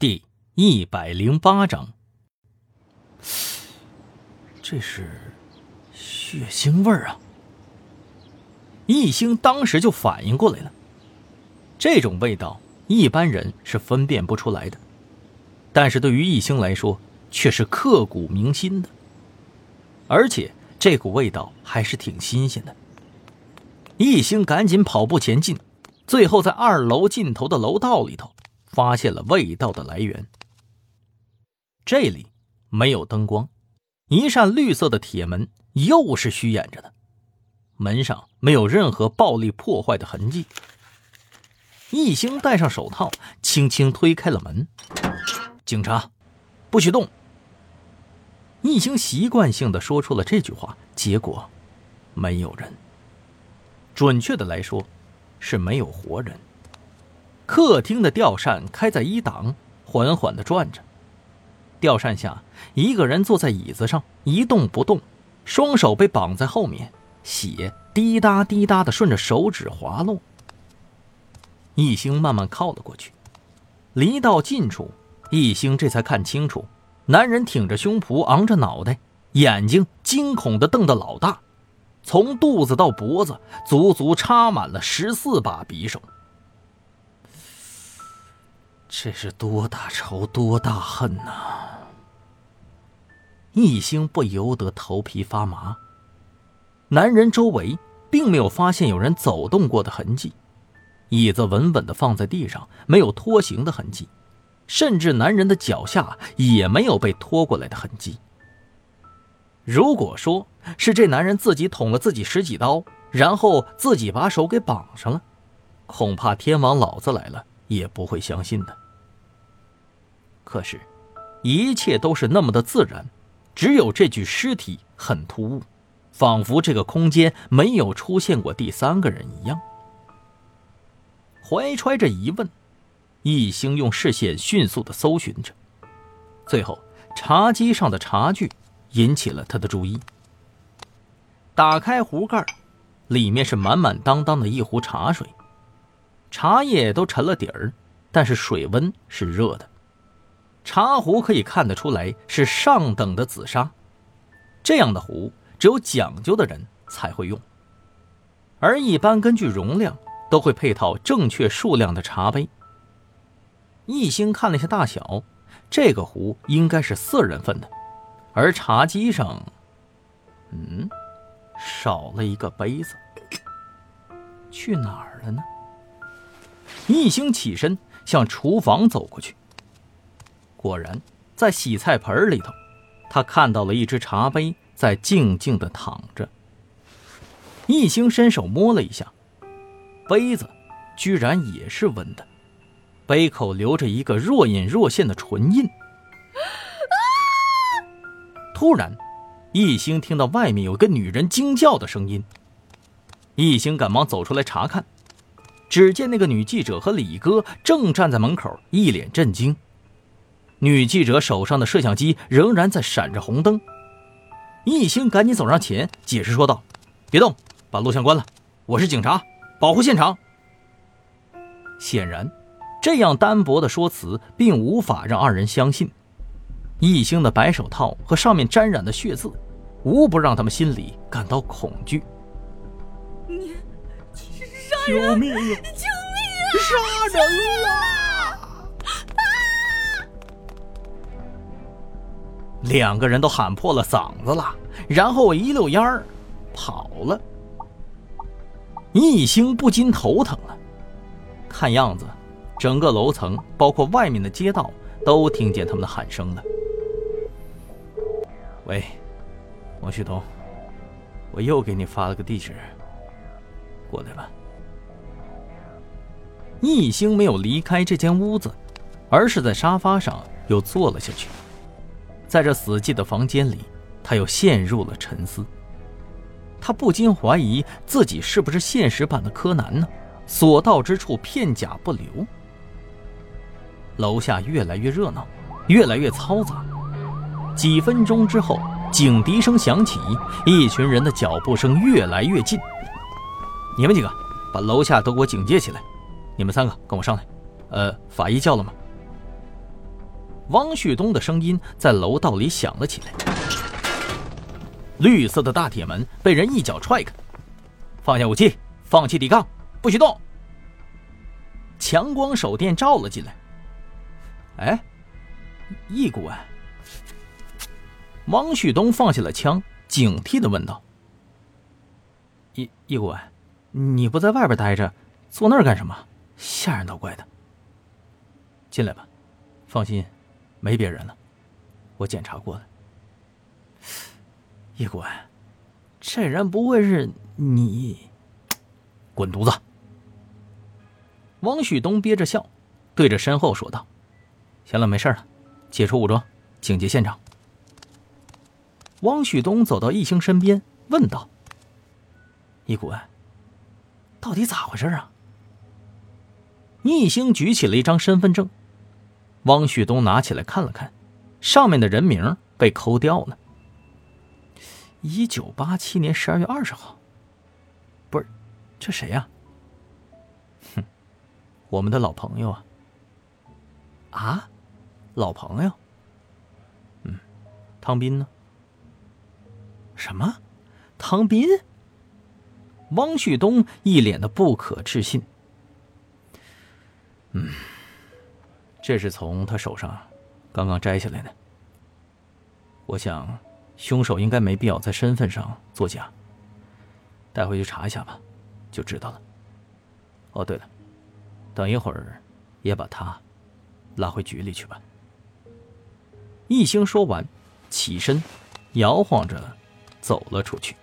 第一百零八章，这是血腥味儿啊！易星当时就反应过来了，这种味道一般人是分辨不出来的，但是对于易星来说却是刻骨铭心的，而且这股味道还是挺新鲜的。易星赶紧跑步前进，最后在二楼尽头的楼道里头。发现了味道的来源。这里没有灯光，一扇绿色的铁门又是虚掩着的，门上没有任何暴力破坏的痕迹。一星戴上手套，轻轻推开了门。警察，不许动！一星习惯性的说出了这句话，结果没有人。准确的来说，是没有活人。客厅的吊扇开在一档，缓缓的转着。吊扇下，一个人坐在椅子上一动不动，双手被绑在后面，血滴答滴答的顺着手指滑落。一星慢慢靠了过去，离到近处，一星这才看清楚，男人挺着胸脯，昂着脑袋，眼睛惊恐的瞪得老大，从肚子到脖子，足足插满了十四把匕首。这是多大仇多大恨呐！一星不由得头皮发麻。男人周围并没有发现有人走动过的痕迹，椅子稳稳的放在地上，没有拖行的痕迹，甚至男人的脚下也没有被拖过来的痕迹。如果说是这男人自己捅了自己十几刀，然后自己把手给绑上了，恐怕天王老子来了也不会相信的。可是，一切都是那么的自然，只有这具尸体很突兀，仿佛这个空间没有出现过第三个人一样。怀揣着疑问，易星用视线迅速的搜寻着，最后茶几上的茶具引起了他的注意。打开壶盖，里面是满满当当的一壶茶水，茶叶都沉了底儿，但是水温是热的。茶壶可以看得出来是上等的紫砂，这样的壶只有讲究的人才会用，而一般根据容量都会配套正确数量的茶杯。一星看了一下大小，这个壶应该是四人份的，而茶几上，嗯，少了一个杯子，去哪儿了呢？一星起身向厨房走过去。果然，在洗菜盆里头，他看到了一只茶杯在静静的躺着。一星伸手摸了一下，杯子居然也是温的，杯口留着一个若隐若现的唇印。突然，一星听到外面有个女人惊叫的声音，一星赶忙走出来查看，只见那个女记者和李哥正站在门口，一脸震惊。女记者手上的摄像机仍然在闪着红灯，一星赶紧走上前解释说道：“别动，把录像关了，我是警察，保护现场。”显然，这样单薄的说辞并无法让二人相信。一星的白手套和上面沾染的血渍，无不让他们心里感到恐惧。你杀，救命！救命啊！杀人了！两个人都喊破了嗓子了，然后一溜烟儿跑了。一星不禁头疼了，看样子，整个楼层，包括外面的街道，都听见他们的喊声了。喂，王旭东，我又给你发了个地址，过来吧。一星没有离开这间屋子，而是在沙发上又坐了下去。在这死寂的房间里，他又陷入了沉思。他不禁怀疑自己是不是现实版的柯南呢？所到之处片甲不留。楼下越来越热闹，越来越嘈杂。几分钟之后，警笛声响起，一群人的脚步声越来越近。你们几个把楼下都给我警戒起来！你们三个跟我上来。呃，法医叫了吗？汪旭东的声音在楼道里响了起来。绿色的大铁门被人一脚踹开，放下武器，放弃抵抗，不许动。强光手电照了进来。哎，易顾问。汪旭东放下了枪，警惕的问道：“易易顾问，你不在外边待着，坐那儿干什么？吓人倒怪的。进来吧，放心，没别人了，我检查过了。易顾问，这人不会是你？滚犊子！”汪旭东憋着笑，对着身后说道：“行了，没事了，解除武装，警戒现场。”汪旭东走到易兴身边，问道：“易顾问，到底咋回事啊？”易兴举起了一张身份证，汪旭东拿起来看了看，上面的人名被抠掉了。一九八七年十二月二十号，不是，这谁呀？哼，我们的老朋友啊！啊，老朋友？嗯，汤斌呢？什么？汤斌？汪旭东一脸的不可置信。嗯，这是从他手上刚刚摘下来的。我想，凶手应该没必要在身份上作假。带回去查一下吧，就知道了。哦，对了，等一会儿也把他拉回局里去吧。一兴说完，起身，摇晃着。走了出去。